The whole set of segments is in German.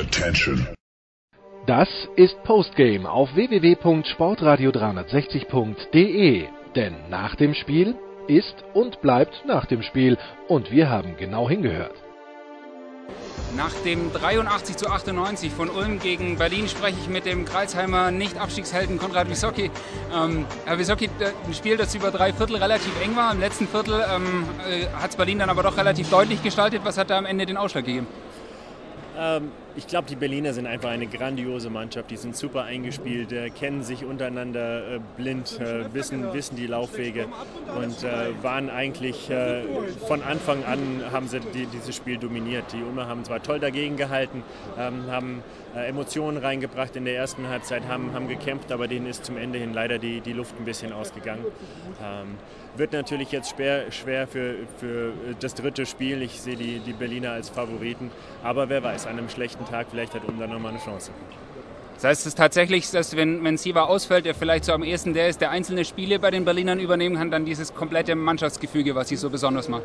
Attention. Das ist Postgame auf www.sportradio360.de. Denn nach dem Spiel ist und bleibt nach dem Spiel. Und wir haben genau hingehört. Nach dem 83 zu 98 von Ulm gegen Berlin spreche ich mit dem Kreisheimer Nicht-Abstiegshelden Konrad Wisocki. Ähm, Herr Wisocki, ein Spiel, das über drei Viertel relativ eng war. Im letzten Viertel ähm, äh, hat es Berlin dann aber doch relativ deutlich gestaltet. Was hat da am Ende den Ausschlag gegeben? Ähm, ich glaube, die Berliner sind einfach eine grandiose Mannschaft. Die sind super eingespielt, äh, kennen sich untereinander äh, blind, äh, wissen, wissen die Laufwege und äh, waren eigentlich äh, von Anfang an haben sie die, dieses Spiel dominiert. Die Ulmer haben zwar toll dagegen gehalten, ähm, haben äh, Emotionen reingebracht in der ersten Halbzeit, haben, haben gekämpft, aber denen ist zum Ende hin leider die, die Luft ein bisschen ausgegangen. Ähm, wird natürlich jetzt schwer, schwer für, für das dritte Spiel. Ich sehe die, die Berliner als Favoriten, aber wer weiß, an einem schlechten Tag, vielleicht hat dann nochmal eine Chance. Das heißt es ist tatsächlich, dass wenn, wenn Siva ausfällt, der vielleicht so am ehesten der ist, der einzelne Spiele bei den Berlinern übernehmen kann, dann dieses komplette Mannschaftsgefüge, was sie so besonders macht.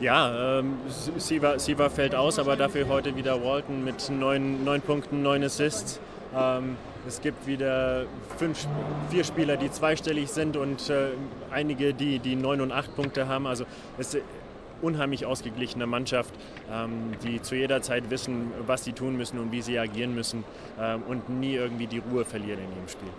Ja, ähm, Siva, Siva fällt aus, aber dafür heute wieder Walton mit neun, neun Punkten, neun Assists. Ähm, es gibt wieder fünf, vier Spieler, die zweistellig sind und äh, einige, die, die neun und acht Punkte haben. Also es unheimlich ausgeglichene Mannschaft, ähm, die zu jeder Zeit wissen, was sie tun müssen und wie sie agieren müssen ähm, und nie irgendwie die Ruhe verlieren in ihrem Spiel.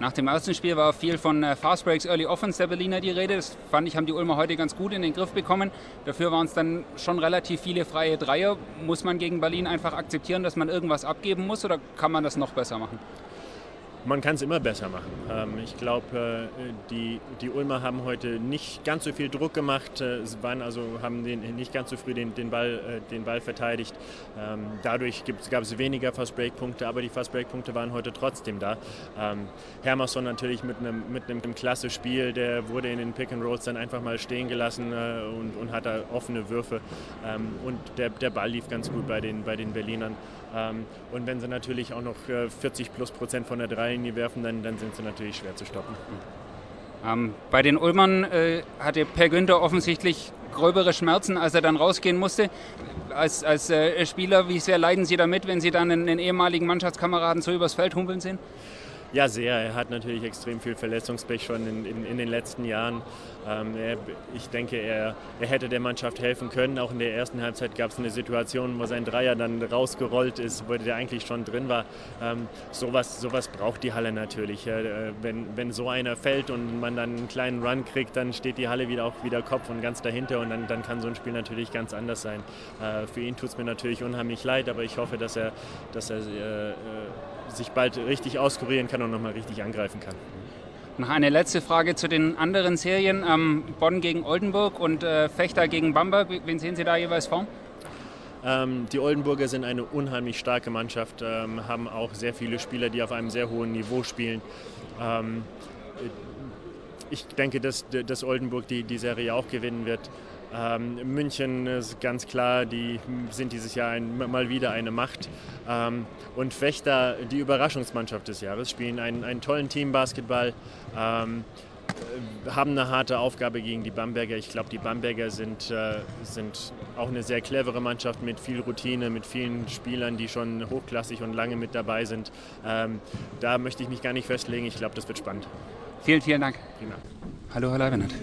Nach dem ersten Spiel war viel von äh, Fast Breaks Early Offense der Berliner die Rede. Das fand ich, haben die Ulmer heute ganz gut in den Griff bekommen. Dafür waren es dann schon relativ viele freie Dreier. Muss man gegen Berlin einfach akzeptieren, dass man irgendwas abgeben muss oder kann man das noch besser machen? Man kann es immer besser machen. Ähm, ich glaube, äh, die, die Ulmer haben heute nicht ganz so viel Druck gemacht, äh, waren also, haben den, nicht ganz so früh den, den, Ball, äh, den Ball verteidigt. Ähm, dadurch gab es weniger Fast-Break-Punkte, aber die Fast-Break-Punkte waren heute trotzdem da. Ähm, Hermerson natürlich mit einem, mit klasse Spiel, der wurde in den Pick-and-Rolls dann einfach mal stehen gelassen und, und hat offene Würfe. Und der, der Ball lief ganz gut bei den, bei den Berlinern. Und wenn sie natürlich auch noch 40 plus Prozent von der Drei Dreierlinie werfen, dann, dann sind sie natürlich schwer zu stoppen. Ähm, bei den Ulmern äh, hatte Per Günther offensichtlich gröbere Schmerzen, als er dann rausgehen musste. Als, als äh, Spieler, wie sehr leiden Sie damit, wenn Sie dann einen, einen ehemaligen Mannschaftskameraden so übers Feld humpeln sehen? Ja, sehr. Er hat natürlich extrem viel Verletzungspech schon in, in, in den letzten Jahren. Ähm, er, ich denke, er, er, hätte der Mannschaft helfen können. Auch in der ersten Halbzeit gab es eine Situation, wo sein Dreier dann rausgerollt ist, wo der eigentlich schon drin war. Ähm, sowas, sowas braucht die Halle natürlich. Äh, wenn, wenn so einer fällt und man dann einen kleinen Run kriegt, dann steht die Halle wieder auch wieder Kopf und ganz dahinter und dann, dann kann so ein Spiel natürlich ganz anders sein. Äh, für ihn tut es mir natürlich unheimlich leid, aber ich hoffe, dass er, dass er äh, sich bald richtig auskurieren kann und nochmal richtig angreifen kann. Noch eine letzte Frage zu den anderen Serien. Ähm, Bonn gegen Oldenburg und äh, Fechter gegen Bamberg. Wen sehen Sie da jeweils vor? Ähm, die Oldenburger sind eine unheimlich starke Mannschaft, ähm, haben auch sehr viele Spieler, die auf einem sehr hohen Niveau spielen. Ähm, ich denke, dass, dass Oldenburg die, die Serie auch gewinnen wird. Ähm, München ist ganz klar, die sind dieses Jahr ein, mal wieder eine Macht. Ähm, und Fechter, die Überraschungsmannschaft des Jahres, spielen einen, einen tollen Teambasketball, ähm, haben eine harte Aufgabe gegen die Bamberger. Ich glaube, die Bamberger sind, äh, sind auch eine sehr clevere Mannschaft mit viel Routine, mit vielen Spielern, die schon hochklassig und lange mit dabei sind. Ähm, da möchte ich mich gar nicht festlegen. Ich glaube, das wird spannend. Vielen, vielen Dank. Prima. Hallo, Herr Leibenhardt.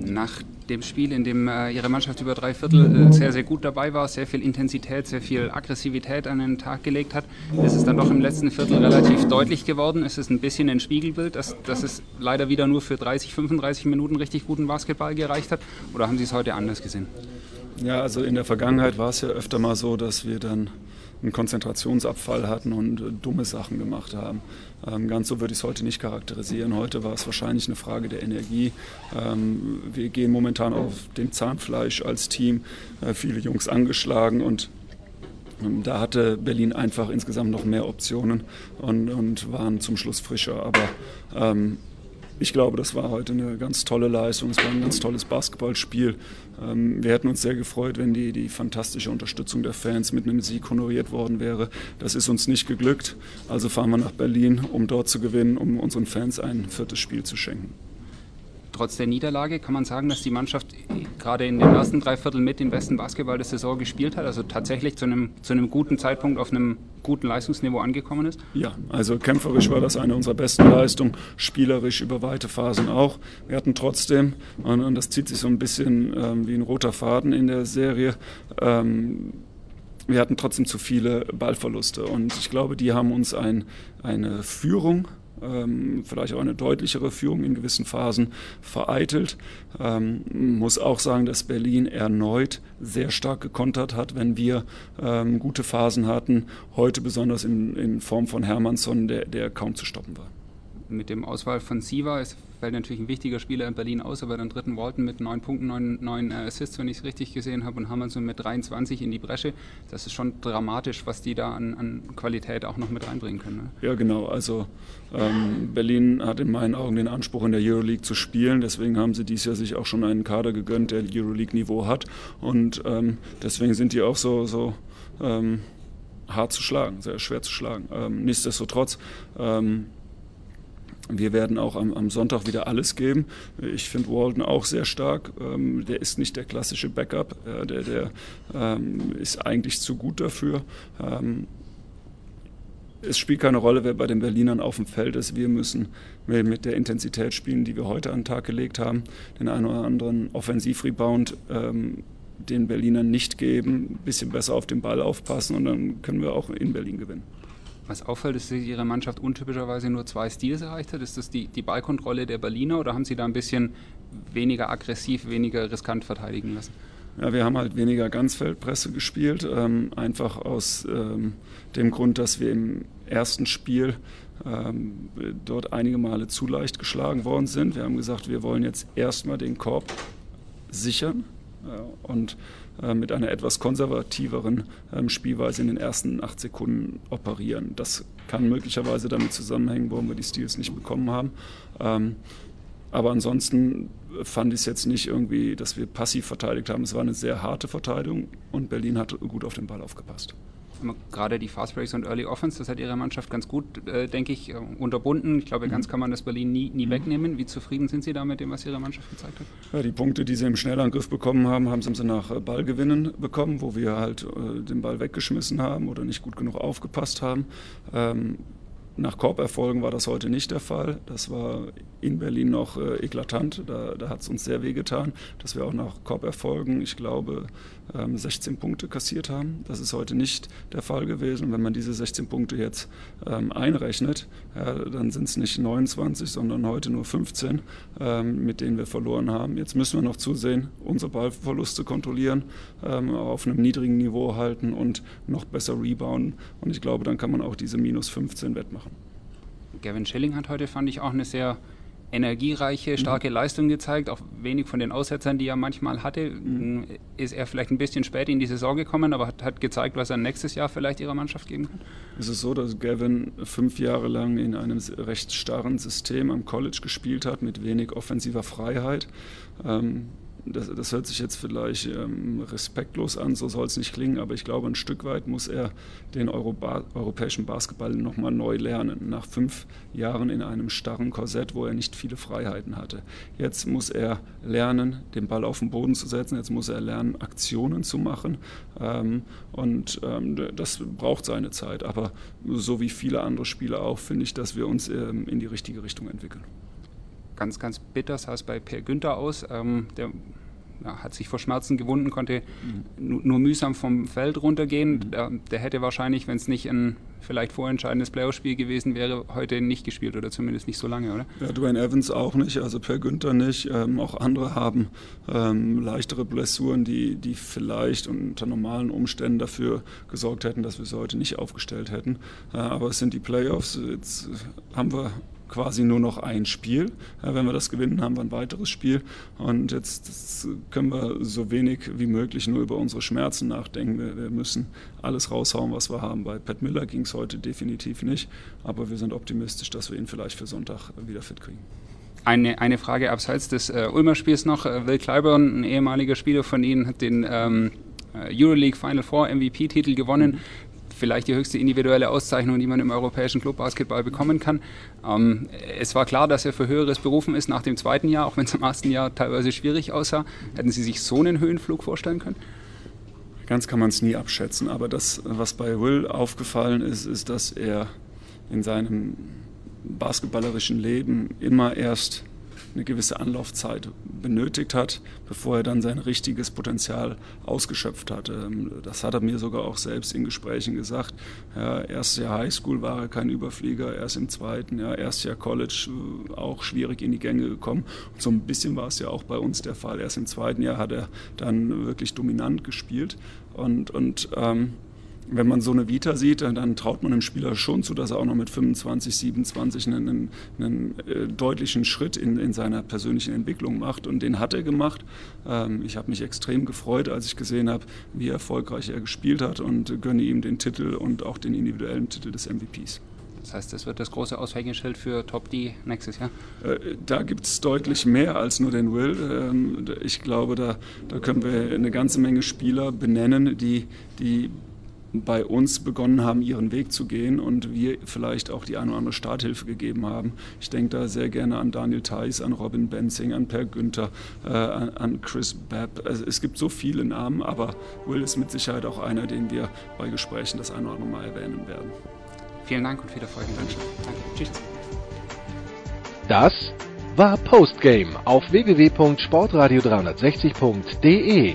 Nach dem Spiel, in dem äh, Ihre Mannschaft über drei Viertel äh, sehr, sehr gut dabei war, sehr viel Intensität, sehr viel Aggressivität an den Tag gelegt hat, ist es dann doch im letzten Viertel relativ deutlich geworden. Es ist ein bisschen ein Spiegelbild, dass, dass es leider wieder nur für 30, 35 Minuten richtig guten Basketball gereicht hat. Oder haben Sie es heute anders gesehen? Ja, also in der Vergangenheit war es ja öfter mal so, dass wir dann einen Konzentrationsabfall hatten und äh, dumme Sachen gemacht haben. Ähm, ganz so würde ich es heute nicht charakterisieren. Heute war es wahrscheinlich eine Frage der Energie. Ähm, wir gehen momentan auf dem Zahnfleisch als Team. Äh, viele Jungs angeschlagen und da hatte Berlin einfach insgesamt noch mehr Optionen und, und waren zum Schluss frischer. Aber ähm, ich glaube, das war heute eine ganz tolle Leistung. Es war ein ganz tolles Basketballspiel. Ähm, wir hätten uns sehr gefreut, wenn die, die fantastische Unterstützung der Fans mit einem Sieg honoriert worden wäre. Das ist uns nicht geglückt. Also fahren wir nach Berlin, um dort zu gewinnen, um unseren Fans ein viertes Spiel zu schenken. Trotz der Niederlage kann man sagen, dass die Mannschaft gerade in den ersten drei Vierteln mit den besten Basketball der Saison gespielt hat, also tatsächlich zu einem, zu einem guten Zeitpunkt auf einem guten Leistungsniveau angekommen ist? Ja, also kämpferisch war das eine unserer besten Leistungen, spielerisch über weite Phasen auch. Wir hatten trotzdem, und das zieht sich so ein bisschen ähm, wie ein roter Faden in der Serie, ähm, wir hatten trotzdem zu viele Ballverluste und ich glaube, die haben uns ein, eine Führung ähm, vielleicht auch eine deutlichere Führung in gewissen Phasen vereitelt. Ähm, muss auch sagen, dass Berlin erneut sehr stark gekontert hat, wenn wir ähm, gute Phasen hatten. Heute besonders in, in Form von Hermannsson, der, der kaum zu stoppen war mit dem Auswahl von Siva ist, fällt natürlich ein wichtiger Spieler in Berlin aus, aber dann dritten Walton mit neun Punkten, neun, neun äh, Assists, wenn ich es richtig gesehen habe, und Hammerson mit 23 in die Bresche. Das ist schon dramatisch, was die da an, an Qualität auch noch mit reinbringen können. Ne? Ja, genau. Also ähm, Berlin hat in meinen Augen den Anspruch, in der Euroleague zu spielen. Deswegen haben sie dieses Jahr sich auch schon einen Kader gegönnt, der Euroleague-Niveau hat. Und ähm, deswegen sind die auch so, so ähm, hart zu schlagen, sehr schwer zu schlagen. Ähm, nichtsdestotrotz ähm, wir werden auch am, am, Sonntag wieder alles geben. Ich finde Walden auch sehr stark. Ähm, der ist nicht der klassische Backup. Äh, der der ähm, ist eigentlich zu gut dafür. Ähm, es spielt keine Rolle, wer bei den Berlinern auf dem Feld ist. Wir müssen mit der Intensität spielen, die wir heute an den Tag gelegt haben, den einen oder anderen Offensivrebound ähm, den Berlinern nicht geben, ein bisschen besser auf den Ball aufpassen und dann können wir auch in Berlin gewinnen. Was auffällt, ist, dass Ihre Mannschaft untypischerweise nur zwei Stils erreicht hat. Ist das die, die Ballkontrolle der Berliner oder haben Sie da ein bisschen weniger aggressiv, weniger riskant verteidigen lassen? Ja, wir haben halt weniger Ganzfeldpresse gespielt, ähm, einfach aus ähm, dem Grund, dass wir im ersten Spiel ähm, dort einige Male zu leicht geschlagen worden sind. Wir haben gesagt, wir wollen jetzt erstmal den Korb sichern äh, und mit einer etwas konservativeren ähm, Spielweise in den ersten acht Sekunden operieren. Das kann möglicherweise damit zusammenhängen, warum wir die Steals nicht bekommen haben. Ähm, aber ansonsten fand ich es jetzt nicht irgendwie, dass wir passiv verteidigt haben. Es war eine sehr harte Verteidigung und Berlin hat gut auf den Ball aufgepasst gerade die Fast Breaks und Early Offense, das hat ihre Mannschaft ganz gut, äh, denke ich, äh, unterbunden. Ich glaube, ganz mhm. kann man das Berlin nie, nie mhm. wegnehmen. Wie zufrieden sind Sie da mit dem, was Ihre Mannschaft gezeigt hat? Ja, die Punkte, die sie im Schnellangriff bekommen haben, haben sie nach äh, Ballgewinnen bekommen, wo wir halt äh, den Ball weggeschmissen haben oder nicht gut genug aufgepasst haben. Ähm, nach Korberfolgen war das heute nicht der Fall. Das war in Berlin noch äh, eklatant. Da, da hat es uns sehr wehgetan, dass wir auch nach Korberfolgen, ich glaube, ähm, 16 Punkte kassiert haben. Das ist heute nicht der Fall gewesen. Und wenn man diese 16 Punkte jetzt ähm, einrechnet, ja, dann sind es nicht 29, sondern heute nur 15, ähm, mit denen wir verloren haben. Jetzt müssen wir noch zusehen, unsere Ballverluste kontrollieren, ähm, auf einem niedrigen Niveau halten und noch besser rebounden. Und ich glaube, dann kann man auch diese minus 15 wettmachen. Gavin Schilling hat heute, fand ich, auch eine sehr energiereiche, mhm. starke mhm. Leistung gezeigt, auch wenig von den Aussetzern, die er manchmal hatte. Mhm. Ist er vielleicht ein bisschen spät in die Saison gekommen, aber hat, hat, gezeigt, was er nächstes Jahr vielleicht ihrer Mannschaft geben kann? Es ist so, dass Gavin fünf Jahre lang in einem recht starren System am College gespielt hat, mit wenig offensiver Freiheit. Ähm, das, das, hört sich jetzt vielleicht ähm, respektlos an, so soll es nicht klingen, aber ich glaube, ein Stück weit muss er den Europa europäischen Basketball nochmal neu lernen. Nach fünf Jahren in einem starren Korsett, wo er nicht viele Freiheiten hatte. Jetzt muss er lernen, den Ball auf den Boden zu setzen, jetzt muss er lernen, Aktionen zu machen ähm, und ähm, das braucht seine Zeit. Aber so wie viele andere Spieler auch, finde ich, dass wir uns ähm, in die richtige Richtung entwickeln ganz, ganz bitter sah es bei Per Günther aus. Ähm, der ja, hat sich vor Schmerzen gewunden, konnte mhm. nur mühsam vom Feld runtergehen. Mhm. Der, der, hätte wahrscheinlich, wenn es nicht ein vielleicht vorentscheidendes Playoff-Spiel gewesen wäre, heute nicht gespielt oder zumindest nicht so lange, oder? Ja, Dwayne Evans auch nicht, also Per Günther nicht. Ähm, auch andere haben ähm, leichtere Blessuren, die, die vielleicht unter normalen Umständen dafür gesorgt hätten, dass wir sie heute nicht aufgestellt hätten. Äh, aber es sind die Playoffs. Jetzt haben wir quasi nur noch ein Spiel. Wenn wir das gewinnen, haben wir ein weiteres Spiel. Und jetzt können wir so wenig wie möglich nur über unsere Schmerzen nachdenken. Wir, wir müssen alles raushauen, was wir haben. Bei Pat Miller ging es heute definitiv nicht, aber wir sind optimistisch, dass wir ihn vielleicht für Sonntag wieder fit kriegen. Eine, eine Frage abseits des äh, Ulmer Spiels noch. Äh, Will Clyburn, ein ehemaliger Spieler von Ihnen, hat den ähm, äh, Euroleague Final Four MVP-Titel gewonnen. Vielleicht die höchste individuelle Auszeichnung, die man im europäischen Clubbasketball bekommen kann. Ähm, es war klar, dass er für Höheres berufen ist nach dem zweiten Jahr, auch wenn es im ersten Jahr teilweise schwierig aussah. Hätten Sie sich so einen Höhenflug vorstellen können? Ganz kann man es nie abschätzen, aber das, was bei Will aufgefallen ist, ist, dass er in seinem basketballerischen Leben immer erst eine gewisse Anlaufzeit benötigt hat, bevor er dann sein richtiges Potenzial ausgeschöpft hat. Ähm, das hat er mir sogar auch selbst in Gesprächen gesagt. Ja, erstes Jahr Highschool war er kein Überflieger, erst im zweiten Jahr, erstes Jahr College äh, auch schwierig in die Gänge gekommen. Und so ein bisschen war es ja auch bei uns der Fall. Erst im zweiten Jahr hat er dann wirklich dominant gespielt und, und ähm, wenn man so eine Vita sieht, dann traut man einem Spieler schon zu, dass er auch noch mit 25, 27 einen, einen, einen äh, deutlichen Schritt in, in, seiner persönlichen Entwicklung macht. Und den hat er gemacht. Ähm, ich habe mich extrem gefreut, als ich gesehen habe, wie erfolgreich er gespielt hat und gönne ihm den Titel und auch den individuellen Titel des MVPs. Das heißt, das wird das große Aushängeschild für Top D nächstes Jahr? Äh, da gibt es deutlich mehr als nur den Will. Ähm, ich glaube, da, da können wir eine ganze Menge Spieler benennen, die, die bei uns begonnen haben, ihren Weg zu gehen und wir vielleicht auch die eine oder andere Starthilfe gegeben haben. Ich denke da sehr gerne an Daniel Theiss, an Robin Benzing, an Per Günther, äh, an, Chris Babb. Also es gibt so viele Namen, aber Will ist mit Sicherheit auch einer, den wir bei Gesprächen das eine oder andere Mal erwähnen werden. Vielen Dank und viel Erfolg Deutschland. Danke. Tschüss. Das war Postgame auf www.sportradio360.de.